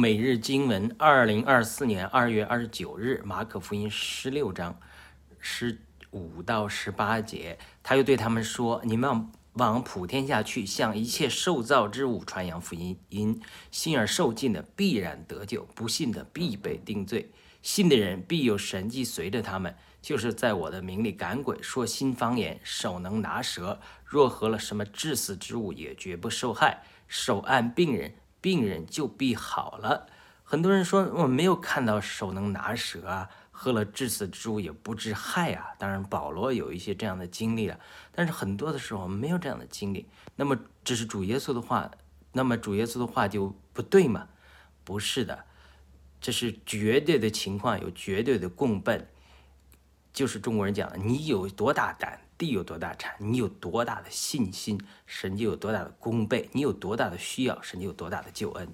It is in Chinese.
每日经文，二零二四年二月二十九日，马可福音十六章十五到十八节，他又对他们说：“你们往普天下去，向一切受造之物传扬福音。因信而受尽的必然得救，不信的必被定罪。信的人必有神迹随着他们，就是在我的名里赶鬼，说新方言，手能拿蛇，若合了什么致死之物，也绝不受害。手按病人。”病人就必好了。很多人说我没有看到手能拿蛇啊，喝了致死之物也不致害啊。当然，保罗有一些这样的经历了，但是很多的时候没有这样的经历。那么这是主耶稣的话，那么主耶稣的话就不对吗？不是的，这是绝对的情况，有绝对的共奔。就是中国人讲的，你有多大胆，地有多大产；你有多大的信心，神就有多大的功倍；你有多大的需要，神就有多大的救恩。